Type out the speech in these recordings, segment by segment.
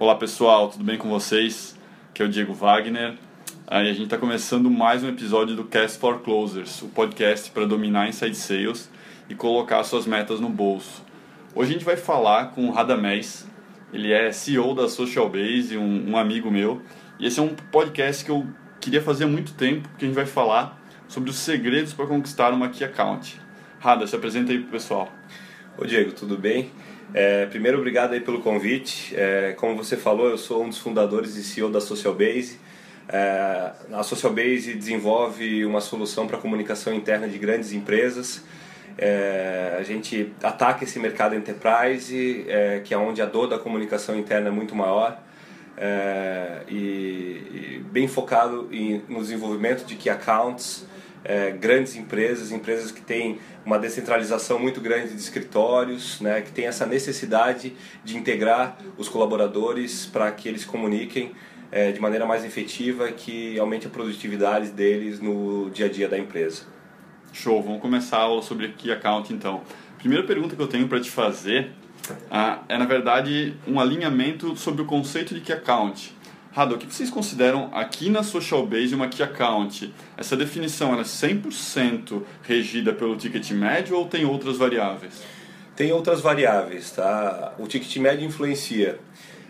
Olá pessoal, tudo bem com vocês? Aqui é o Diego Wagner. Aí a gente está começando mais um episódio do Cast for Closers, o podcast para dominar inside sales e colocar suas metas no bolso. Hoje a gente vai falar com o Radamés, ele é CEO da Social Base, um, um amigo meu, e esse é um podcast que eu queria fazer há muito tempo, porque a gente vai falar sobre os segredos para conquistar uma Key Account. Rada, se apresenta aí pro pessoal. Ô Diego, tudo bem? É, primeiro, obrigado aí pelo convite. É, como você falou, eu sou um dos fundadores e CEO da Social Base. É, a Social Base desenvolve uma solução para comunicação interna de grandes empresas. É, a gente ataca esse mercado enterprise, é, que é onde a dor da comunicação interna é muito maior. É, e, e, bem focado em, no desenvolvimento de key accounts, é, grandes empresas, empresas que têm uma descentralização muito grande de escritórios, né, que tem essa necessidade de integrar os colaboradores para que eles comuniquem é, de maneira mais efetiva, que aumente a produtividade deles no dia a dia da empresa. Show, vamos começar a aula sobre Key Account então. Primeira pergunta que eu tenho para te fazer ah, é, na verdade, um alinhamento sobre o conceito de Key Account. Rado, o que vocês consideram aqui na Social Base uma Key Account? Essa definição é 100% regida pelo ticket médio ou tem outras variáveis? Tem outras variáveis, tá? O ticket médio influencia.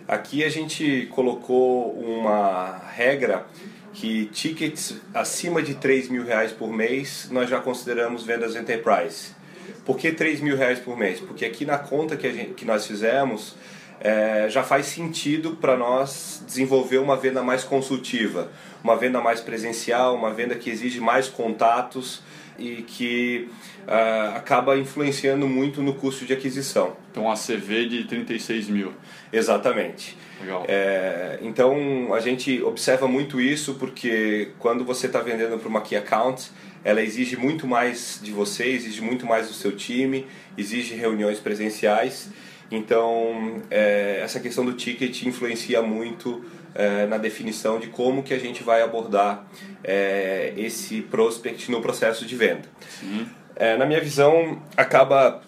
Aqui a gente colocou uma regra que tickets acima de 3 mil reais por mês nós já consideramos vendas enterprise. Por que 3 mil reais por mês? Porque aqui na conta que, gente, que nós fizemos é, já faz sentido para nós desenvolver uma venda mais consultiva, uma venda mais presencial, uma venda que exige mais contatos e que uh, acaba influenciando muito no custo de aquisição. Então, ACV de 36 mil. Exatamente. Legal. É, então, a gente observa muito isso porque quando você está vendendo para uma Key Account, ela exige muito mais de você, exige muito mais do seu time, exige reuniões presenciais então, é, essa questão do ticket influencia muito é, na definição de como que a gente vai abordar é, esse prospect no processo de venda. É, na minha visão, acaba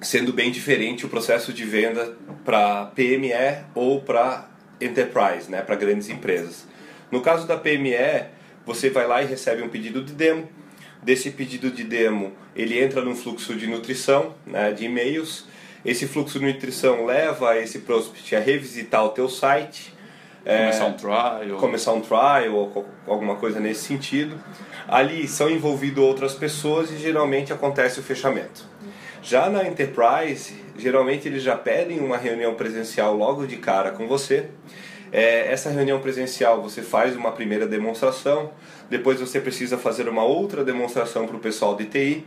sendo bem diferente o processo de venda para PME ou para enterprise, né, para grandes empresas. No caso da PME, você vai lá e recebe um pedido de demo. Desse pedido de demo, ele entra num fluxo de nutrição, né, de e-mails esse fluxo de nutrição leva esse prospect a revisitar o teu site, começar é, um trial, começar um trial ou alguma coisa nesse sentido. Ali são envolvidas outras pessoas e geralmente acontece o fechamento. Já na enterprise, geralmente eles já pedem uma reunião presencial logo de cara com você. É, essa reunião presencial você faz uma primeira demonstração, depois você precisa fazer uma outra demonstração para o pessoal de TI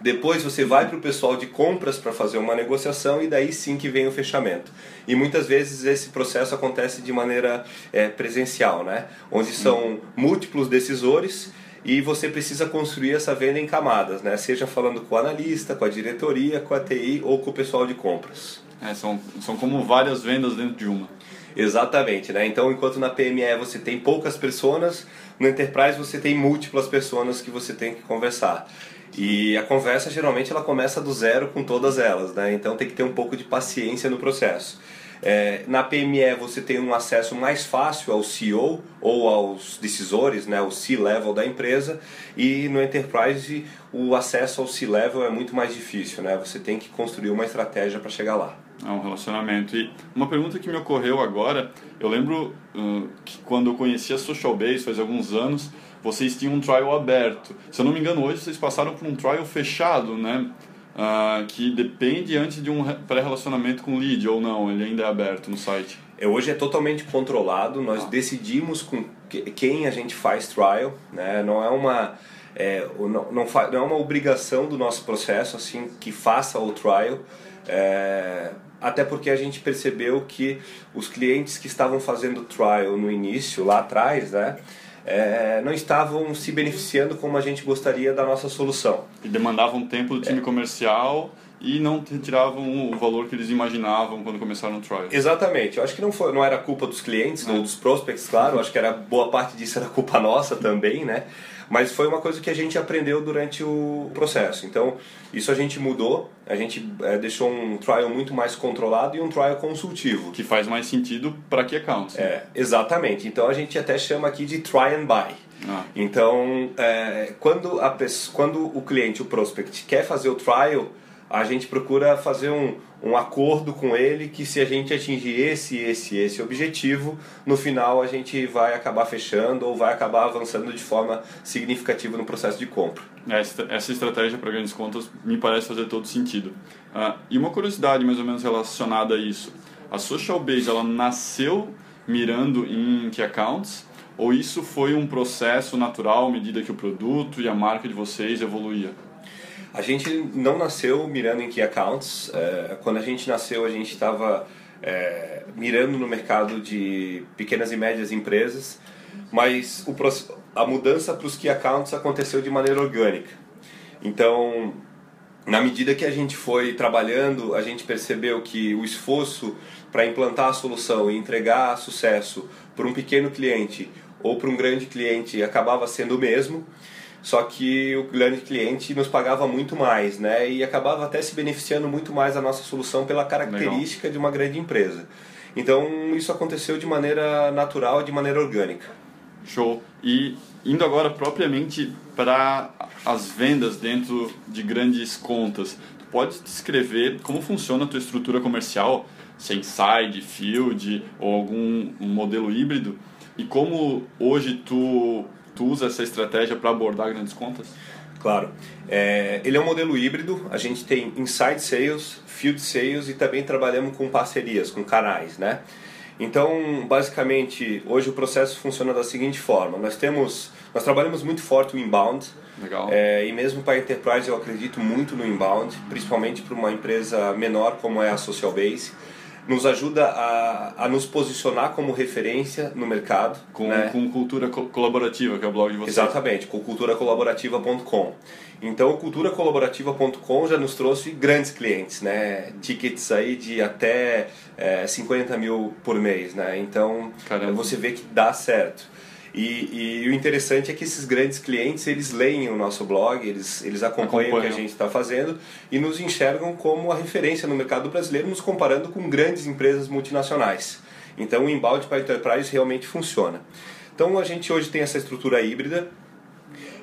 depois você vai para o pessoal de compras para fazer uma negociação e daí sim que vem o fechamento. E muitas vezes esse processo acontece de maneira é, presencial, né? onde são múltiplos decisores e você precisa construir essa venda em camadas, né? seja falando com o analista, com a diretoria, com a TI ou com o pessoal de compras. É, são, são como várias vendas dentro de uma. Exatamente, né? Então, enquanto na PME você tem poucas pessoas, no Enterprise você tem múltiplas pessoas que você tem que conversar. E a conversa geralmente ela começa do zero com todas elas, né? Então tem que ter um pouco de paciência no processo. É, na PME você tem um acesso mais fácil ao CEO ou aos decisores, né, o C-level da empresa, e no Enterprise o acesso ao C-level é muito mais difícil, né? Você tem que construir uma estratégia para chegar lá. É um relacionamento. E uma pergunta que me ocorreu agora, eu lembro uh, que quando eu conheci a Social Base faz alguns anos, vocês tinham um trial aberto. Se eu não me engano, hoje vocês passaram por um trial fechado, né? Uh, que depende antes de um pré-relacionamento com lead ou não, ele ainda é aberto no site? É, hoje é totalmente controlado, nós ah. decidimos com quem a gente faz trial, né? não é uma é, não, não, não é uma obrigação do nosso processo assim que faça o trial, é, até porque a gente percebeu que os clientes que estavam fazendo trial no início, lá atrás, né? É, não estavam se beneficiando como a gente gostaria da nossa solução. E demandavam tempo do time é. comercial e não retiravam o valor que eles imaginavam quando começaram o trial. Exatamente. Eu acho que não, foi, não era culpa dos clientes, ou dos prospects, claro. Eu acho que era boa parte disso era culpa nossa também, né? Mas foi uma coisa que a gente aprendeu durante o processo. Então, isso a gente mudou. A gente é, deixou um trial muito mais controlado e um trial consultivo. Que faz mais sentido para que accounts. Né? É, exatamente. Então, a gente até chama aqui de try and buy. Ah. Então, é, quando, a quando o cliente, o prospect, quer fazer o trial, a gente procura fazer um, um acordo com ele que se a gente atingir esse, esse, esse objetivo, no final a gente vai acabar fechando ou vai acabar avançando de forma significativa no processo de compra. Essa estratégia para grandes contas me parece fazer todo sentido. Ah, e uma curiosidade mais ou menos relacionada a isso. A Social Base, ela nasceu mirando em key accounts ou isso foi um processo natural à medida que o produto e a marca de vocês evoluía? A gente não nasceu mirando em key accounts. É, quando a gente nasceu, a gente estava é, mirando no mercado de pequenas e médias empresas, mas o, a mudança para os key accounts aconteceu de maneira orgânica. Então, na medida que a gente foi trabalhando, a gente percebeu que o esforço para implantar a solução e entregar sucesso para um pequeno cliente ou para um grande cliente acabava sendo o mesmo, só que o grande cliente nos pagava muito mais, né? E acabava até se beneficiando muito mais da nossa solução pela característica Legal. de uma grande empresa. Então isso aconteceu de maneira natural, de maneira orgânica. Show. E indo agora propriamente para as vendas dentro de grandes contas, tu pode descrever como funciona a tua estrutura comercial, se é inside, field ou algum um modelo híbrido? E como hoje tu, tu usa essa estratégia para abordar grandes contas? Claro. É, ele é um modelo híbrido. A gente tem inside sales, field sales e também trabalhamos com parcerias, com canais, né? Então, basicamente, hoje o processo funciona da seguinte forma: nós temos, nós trabalhamos muito forte o inbound. Legal. É, e mesmo para enterprise eu acredito muito no inbound, principalmente para uma empresa menor como é a Social Base nos ajuda a, a nos posicionar como referência no mercado. Com, né? com cultura co colaborativa, que é o blog de vocês. Exatamente, com culturacolaborativa.com. Então, culturacolaborativa.com já nos trouxe grandes clientes, né? Tickets aí de até é, 50 mil por mês, né? Então, Caramba. você vê que dá certo. E, e, o interessante é que esses grandes clientes eles leem o nosso blog, eles, eles acompanham, acompanham. o que a gente está fazendo e nos enxergam como a referência no mercado brasileiro, nos comparando com grandes empresas multinacionais. Então o inbound para enterprise realmente funciona. Então a gente hoje tem essa estrutura híbrida.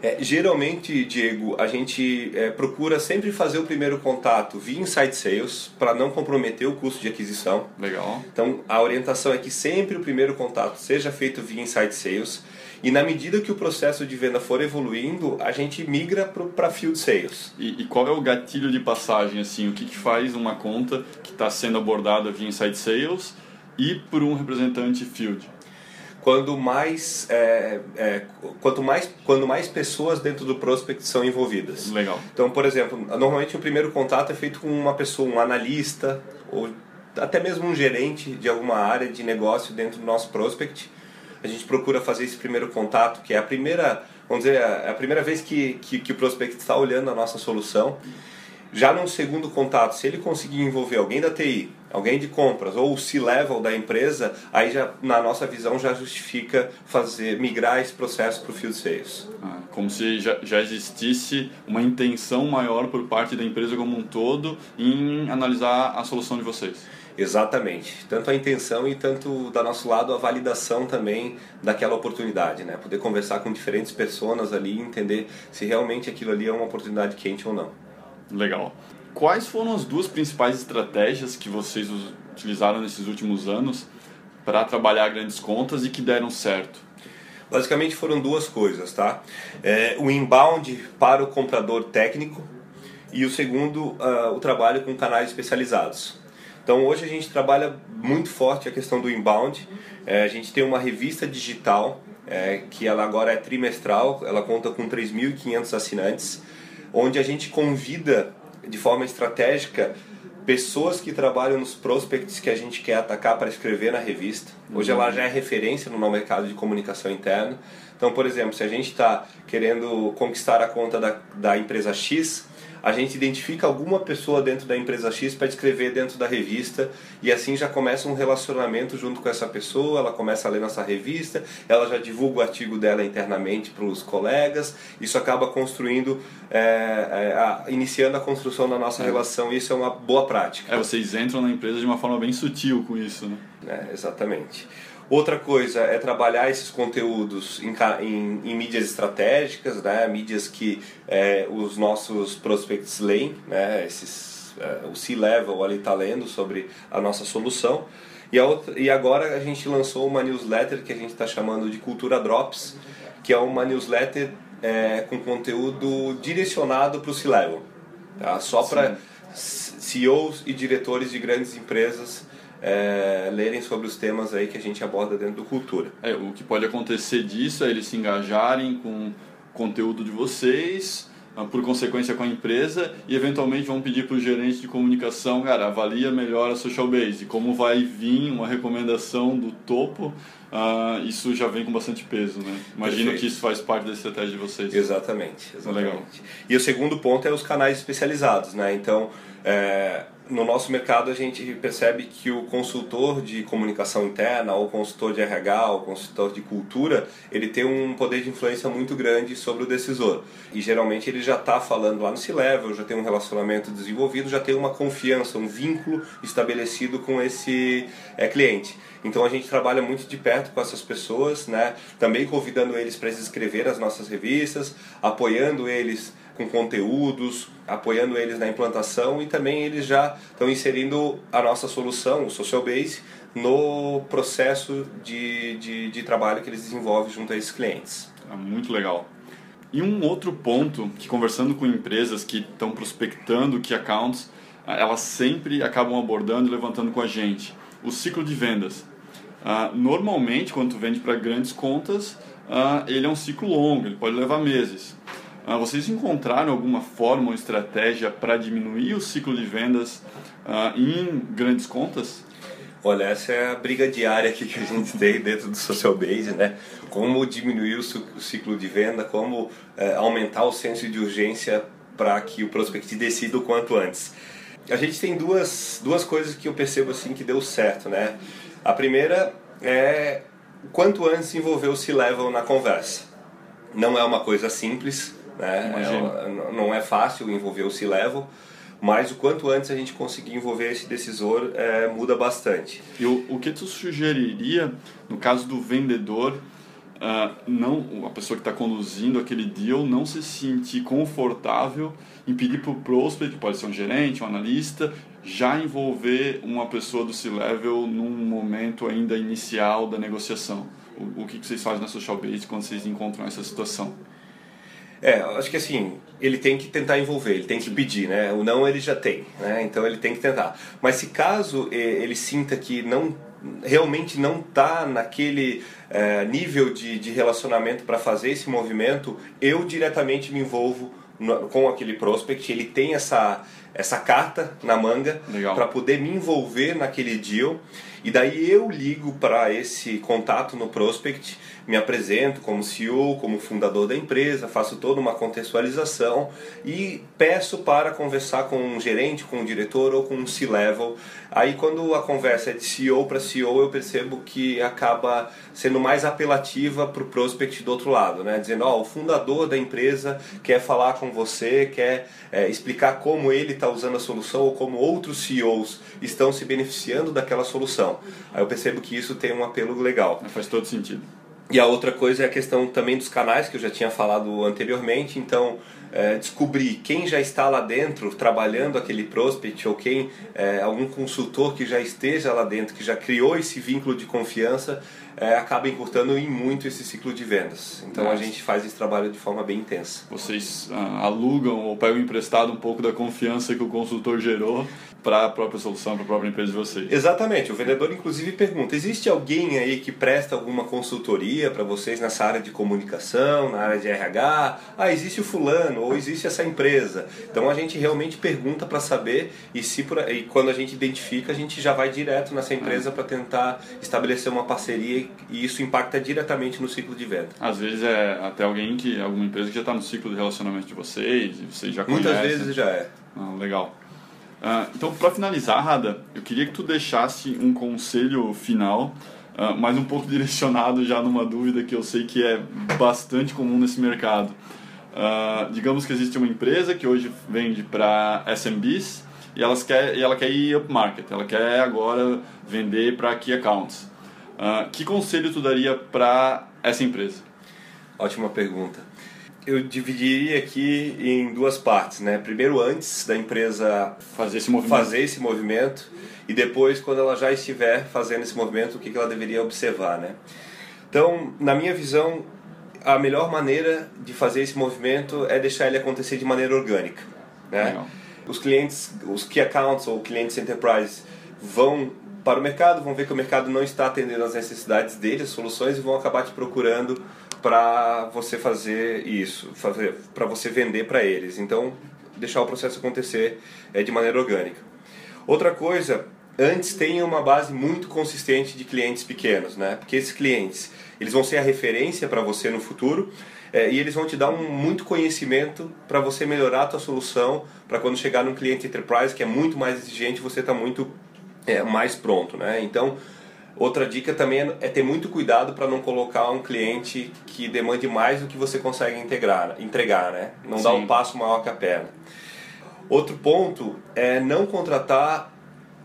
É, geralmente, Diego, a gente é, procura sempre fazer o primeiro contato via inside sales para não comprometer o custo de aquisição. Legal. Então a orientação é que sempre o primeiro contato seja feito via inside sales e na medida que o processo de venda for evoluindo, a gente migra para field sales. E, e, qual é o gatilho de passagem assim? O que, que faz uma conta que está sendo abordada via inside sales e por um representante field? Quando mais, é, é, quanto mais, quando mais pessoas dentro do prospect são envolvidas. Legal. Então, por exemplo, normalmente o primeiro contato é feito com uma pessoa, um analista ou até mesmo um gerente de alguma área de negócio dentro do nosso prospect. A gente procura fazer esse primeiro contato, que é a primeira, vamos dizer, é a primeira vez que, que, que o prospect está olhando a nossa solução. Já num segundo contato, se ele conseguir envolver alguém da TI, alguém de compras ou o C-level da empresa, aí já na nossa visão já justifica fazer migrar esse processo para o field sales. Ah, como se já, já existisse uma intenção maior por parte da empresa como um todo em analisar a solução de vocês. Exatamente. Tanto a intenção e tanto da nosso lado a validação também daquela oportunidade, né? Poder conversar com diferentes pessoas ali e entender se realmente aquilo ali é uma oportunidade quente ou não. Legal. Quais foram as duas principais estratégias que vocês utilizaram nesses últimos anos para trabalhar grandes contas e que deram certo? Basicamente foram duas coisas, tá? É, o inbound para o comprador técnico e o segundo, uh, o trabalho com canais especializados. Então hoje a gente trabalha muito forte a questão do inbound. É, a gente tem uma revista digital é, que ela agora é trimestral, ela conta com 3.500 assinantes onde a gente convida de forma estratégica pessoas que trabalham nos prospects que a gente quer atacar para escrever na revista. Hoje ela já é referência no mercado de comunicação interna. Então, por exemplo, se a gente está querendo conquistar a conta da, da empresa X, a gente identifica alguma pessoa dentro da empresa X para escrever dentro da revista e assim já começa um relacionamento junto com essa pessoa, ela começa a ler nossa revista, ela já divulga o artigo dela internamente para os colegas, isso acaba construindo, é, é, a, iniciando a construção da nossa é. relação e isso é uma boa prática. É, vocês entram na empresa de uma forma bem sutil com isso, né? É, exatamente. Outra coisa é trabalhar esses conteúdos em, em, em mídias estratégicas, né? mídias que é, os nossos prospects leem, né? esses, é, o C-Level ali está lendo sobre a nossa solução. E, outra, e agora a gente lançou uma newsletter que a gente está chamando de Cultura Drops, que é uma newsletter é, com conteúdo direcionado para o C-Level, tá? só para CEOs e diretores de grandes empresas é, lerem sobre os temas aí que a gente aborda dentro do Cultura. É, o que pode acontecer disso é eles se engajarem com o conteúdo de vocês, ah, por consequência com a empresa, e eventualmente vão pedir para o gerente de comunicação, cara, avalia melhor a social base. Como vai vir uma recomendação do topo, uh, isso já vem com bastante peso, né? Imagino Perfeito. que isso faz parte da estratégia de vocês. Exatamente, exatamente. Legal. E o segundo ponto é os canais especializados, né? Então, é, no nosso mercado a gente percebe que o consultor de comunicação interna, ou consultor de RH, ou consultor de cultura, ele tem um poder de influência muito grande sobre o decisor. E geralmente ele já está falando lá no C-Level, já tem um relacionamento desenvolvido, já tem uma confiança, um vínculo estabelecido com esse é, cliente. Então a gente trabalha muito de perto com essas pessoas, né? também convidando eles para escrever as nossas revistas, apoiando eles com conteúdos, apoiando eles na implantação e também eles já estão inserindo a nossa solução, o Social Base, no processo de, de, de trabalho que eles desenvolvem junto a esses clientes. Ah, muito legal. E um outro ponto que conversando com empresas que estão prospectando que accounts, ah, elas sempre acabam abordando e levantando com a gente o ciclo de vendas. Uh, normalmente, quando tu vende para grandes contas, uh, ele é um ciclo longo, ele pode levar meses. Uh, vocês encontraram alguma forma ou estratégia para diminuir o ciclo de vendas em grandes contas? Olha, essa é a briga diária que a gente tem dentro do Social Base, né? Como diminuir o ciclo de venda, como eh, aumentar o senso de urgência para que o prospect decida o quanto antes. A gente tem duas, duas coisas que eu percebo assim que deu certo, né? A primeira é quanto antes envolver o C-Level na conversa. Não é uma coisa simples, né? É, não é fácil envolver o C-Level, mas o quanto antes a gente conseguir envolver esse decisor é, muda bastante. E o, o que tu sugeriria no caso do vendedor uh, não a pessoa que está conduzindo aquele deal não se sentir confortável em pedir para o prospect, pode ser um gerente, um analista, já envolver uma pessoa do C-level num momento ainda inicial da negociação. O, o que, que vocês fazem na social base quando vocês encontram essa situação? É, acho que assim, ele tem que tentar envolver, ele tem que pedir, né? O não ele já tem, né? Então ele tem que tentar. Mas se caso ele sinta que não realmente não está naquele é, nível de, de relacionamento para fazer esse movimento, eu diretamente me envolvo no, com aquele prospect, ele tem essa, essa carta na manga para poder me envolver naquele deal e daí eu ligo para esse contato no prospect me apresento como CEO, como fundador da empresa, faço toda uma contextualização e peço para conversar com um gerente, com um diretor ou com um C-level. Aí quando a conversa é de CEO para CEO, eu percebo que acaba sendo mais apelativa para o prospect do outro lado, né? Dizendo, ó, oh, o fundador da empresa quer falar com você, quer é, explicar como ele está usando a solução ou como outros CEOs estão se beneficiando daquela solução. Aí eu percebo que isso tem um apelo legal. Faz todo sentido. E a outra coisa é a questão também dos canais, que eu já tinha falado anteriormente. Então, é, descobrir quem já está lá dentro trabalhando aquele prospect ou quem é, algum consultor que já esteja lá dentro, que já criou esse vínculo de confiança, é, acaba encurtando em muito esse ciclo de vendas. Então, Nossa. a gente faz esse trabalho de forma bem intensa. Vocês ah, alugam ou pegam emprestado um pouco da confiança que o consultor gerou para a própria solução, para a própria empresa de vocês. Exatamente. O vendedor, inclusive, pergunta: existe alguém aí que presta alguma consultoria para vocês nessa área de comunicação, na área de RH? Ah, existe o fulano, ou existe essa empresa. Então a gente realmente pergunta para saber e, se por, e quando a gente identifica, a gente já vai direto nessa empresa para tentar estabelecer uma parceria e isso impacta diretamente no ciclo de venda. Às vezes é até alguém que, alguma empresa que já está no ciclo de relacionamento de vocês e vocês já conhecem. Muitas vezes já é. Ah, legal. Uh, então, para finalizar, Rada, eu queria que tu deixasse um conselho final, uh, mas um pouco direcionado já numa dúvida que eu sei que é bastante comum nesse mercado. Uh, digamos que existe uma empresa que hoje vende para SMBs e, elas quer, e ela quer ir upmarket, ela quer agora vender para key accounts. Que conselho tu daria para essa empresa? Ótima pergunta eu dividiria aqui em duas partes, né? Primeiro antes da empresa fazer esse movimento, fazer esse movimento e depois quando ela já estiver fazendo esse movimento, o que ela deveria observar, né? Então, na minha visão, a melhor maneira de fazer esse movimento é deixar ele acontecer de maneira orgânica, né? Legal. Os clientes, os key accounts ou clientes enterprise vão para o mercado, vão ver que o mercado não está atendendo às necessidades deles, as soluções e vão acabar te procurando para você fazer isso, fazer para você vender para eles. Então, deixar o processo acontecer é, de maneira orgânica. Outra coisa, antes tenha uma base muito consistente de clientes pequenos, né? Porque esses clientes, eles vão ser a referência para você no futuro é, e eles vão te dar um, muito conhecimento para você melhorar a tua solução para quando chegar num cliente enterprise que é muito mais exigente, você está muito é, mais pronto, né? Então, Outra dica também é, é ter muito cuidado para não colocar um cliente que demande mais do que você consegue integrar, entregar, né? Não Sim. dar um passo maior que a perna. Outro ponto é não contratar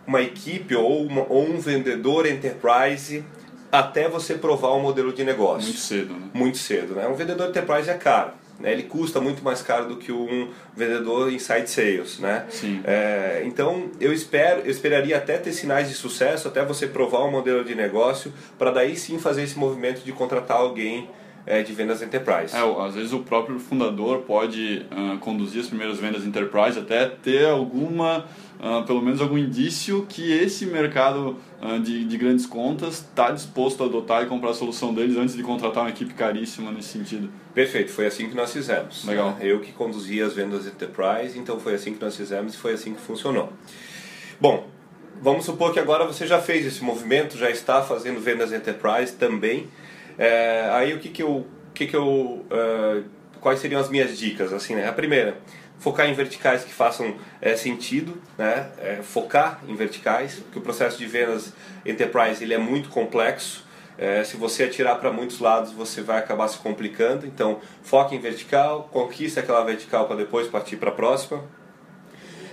uma equipe ou, uma, ou um vendedor enterprise até você provar o um modelo de negócio. Muito cedo, né? Muito cedo, né? Um vendedor enterprise é caro. Né? Ele custa muito mais caro do que um vendedor inside sales, né? Sim. É, então eu espero, eu esperaria até ter sinais de sucesso, até você provar um modelo de negócio, para daí sim fazer esse movimento de contratar alguém é, de vendas enterprise. É, às vezes o próprio fundador pode uh, conduzir as primeiras vendas enterprise até ter alguma uh, pelo menos algum indício que esse mercado uh, de, de grandes contas está disposto a adotar e comprar a solução deles antes de contratar uma equipe caríssima nesse sentido. Perfeito, foi assim que nós fizemos. Legal. Eu que conduzia as vendas enterprise, então foi assim que nós fizemos e foi assim que funcionou. Bom, vamos supor que agora você já fez esse movimento, já está fazendo vendas enterprise também. É, aí o que que eu, que que eu uh, quais seriam as minhas dicas assim, né? A primeira, focar em verticais que façam é, sentido, né? É, focar em verticais, porque o processo de vendas enterprise ele é muito complexo. É, se você atirar para muitos lados, você vai acabar se complicando. Então, foque em vertical, conquiste aquela vertical para depois partir para a próxima.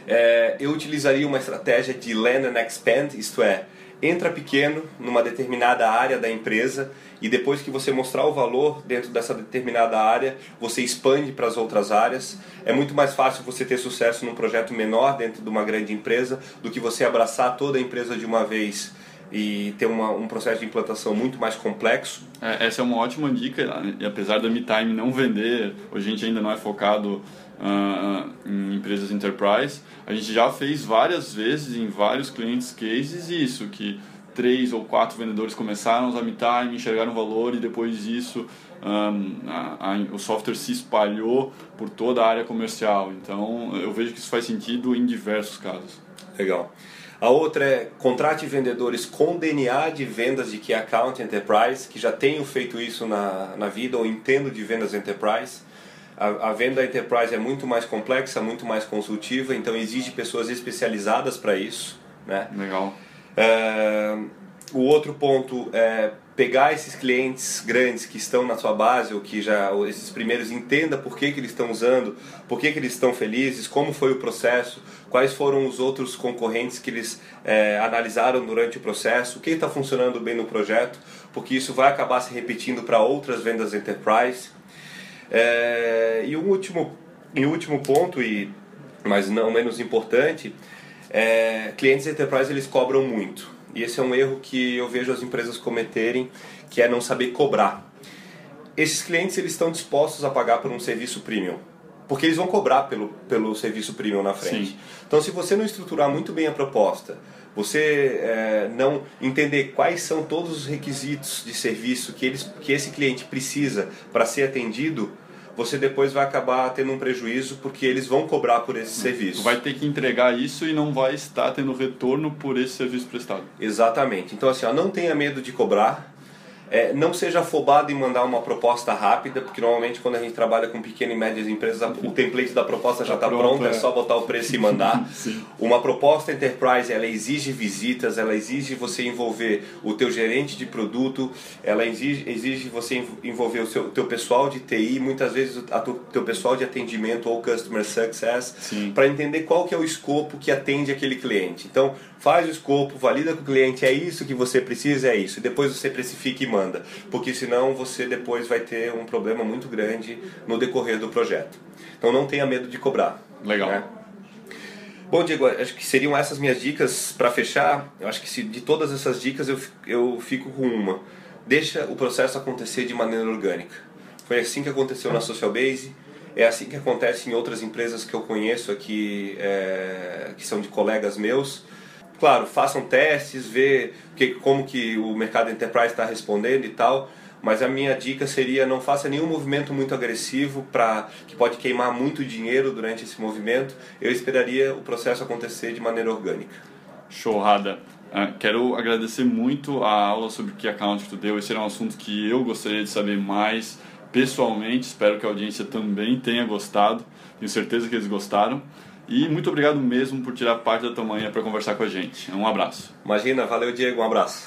É, eu utilizaria uma estratégia de land and expand, isto é, entra pequeno numa determinada área da empresa e depois que você mostrar o valor dentro dessa determinada área, você expande para as outras áreas. É muito mais fácil você ter sucesso num projeto menor dentro de uma grande empresa do que você abraçar toda a empresa de uma vez e ter uma, um processo de implantação muito mais complexo. É, essa é uma ótima dica, e apesar da MeTime não vender, a gente ainda não é focado uh, em empresas enterprise, a gente já fez várias vezes em vários clientes cases isso, que três ou quatro vendedores começaram a usar MeTime, enxergaram valor e depois disso um, a, a, o software se espalhou por toda a área comercial. Então eu vejo que isso faz sentido em diversos casos. Legal. A outra é contrate vendedores com DNA de vendas de Key Account Enterprise, que já tenham feito isso na, na vida ou entendo de vendas Enterprise. A, a, venda Enterprise é muito mais complexa, muito mais consultiva, então exige pessoas especializadas para isso. Né? Legal. É, o outro ponto é pegar esses clientes grandes que estão na sua base ou que já ou esses primeiros entenda por que, que eles estão usando, por que, que eles estão felizes, como foi o processo, quais foram os outros concorrentes que eles é, analisaram durante o processo, o que está funcionando bem no projeto, porque isso vai acabar se repetindo para outras vendas enterprise. É, e o último, e último ponto, e mas não menos importante, é, clientes enterprise eles cobram muito. E esse é um erro que eu vejo as empresas cometerem, que é não saber cobrar. Esses clientes eles estão dispostos a pagar por um serviço premium, porque eles vão cobrar pelo, pelo serviço premium na frente. Sim. Então, se você não estruturar muito bem a proposta, você é, não entender quais são todos os requisitos de serviço que, eles, que esse cliente precisa para ser atendido, você depois vai acabar tendo um prejuízo porque eles vão cobrar por esse serviço. Vai ter que entregar isso e não vai estar tendo retorno por esse serviço prestado. Exatamente. Então assim, ó, não tenha medo de cobrar. É, não seja afobado em mandar uma proposta rápida, porque normalmente quando a gente trabalha com pequenas e médias empresas, o template da proposta já está tá pronto, é. é só botar o preço e mandar. uma proposta enterprise, ela exige visitas, ela exige você envolver o teu gerente de produto, ela exige, exige você envolver o seu teu pessoal de TI, muitas vezes o teu pessoal de atendimento ou customer success, para entender qual que é o escopo que atende aquele cliente. Então, faz o escopo, valida com o cliente, é isso que você precisa, é isso. E depois você precifica e manda. Porque senão você depois vai ter um problema muito grande no decorrer do projeto. Então não tenha medo de cobrar. Legal. Né? Bom, Diego, acho que seriam essas minhas dicas para fechar. Eu acho que se, de todas essas dicas eu, eu fico com uma. Deixa o processo acontecer de maneira orgânica. Foi assim que aconteceu na Social Base. É assim que acontece em outras empresas que eu conheço aqui, é, que são de colegas meus. Claro, façam testes, vê que, como que o mercado enterprise está respondendo e tal, mas a minha dica seria não faça nenhum movimento muito agressivo para que pode queimar muito dinheiro durante esse movimento. Eu esperaria o processo acontecer de maneira orgânica. Chorrada. Uh, quero agradecer muito a aula sobre Key Account que tu deu. Esse era um assunto que eu gostaria de saber mais pessoalmente. Espero que a audiência também tenha gostado. Tenho certeza que eles gostaram. E muito obrigado mesmo por tirar parte da tua manhã para conversar com a gente. Um abraço. Imagina, valeu Diego, um abraço.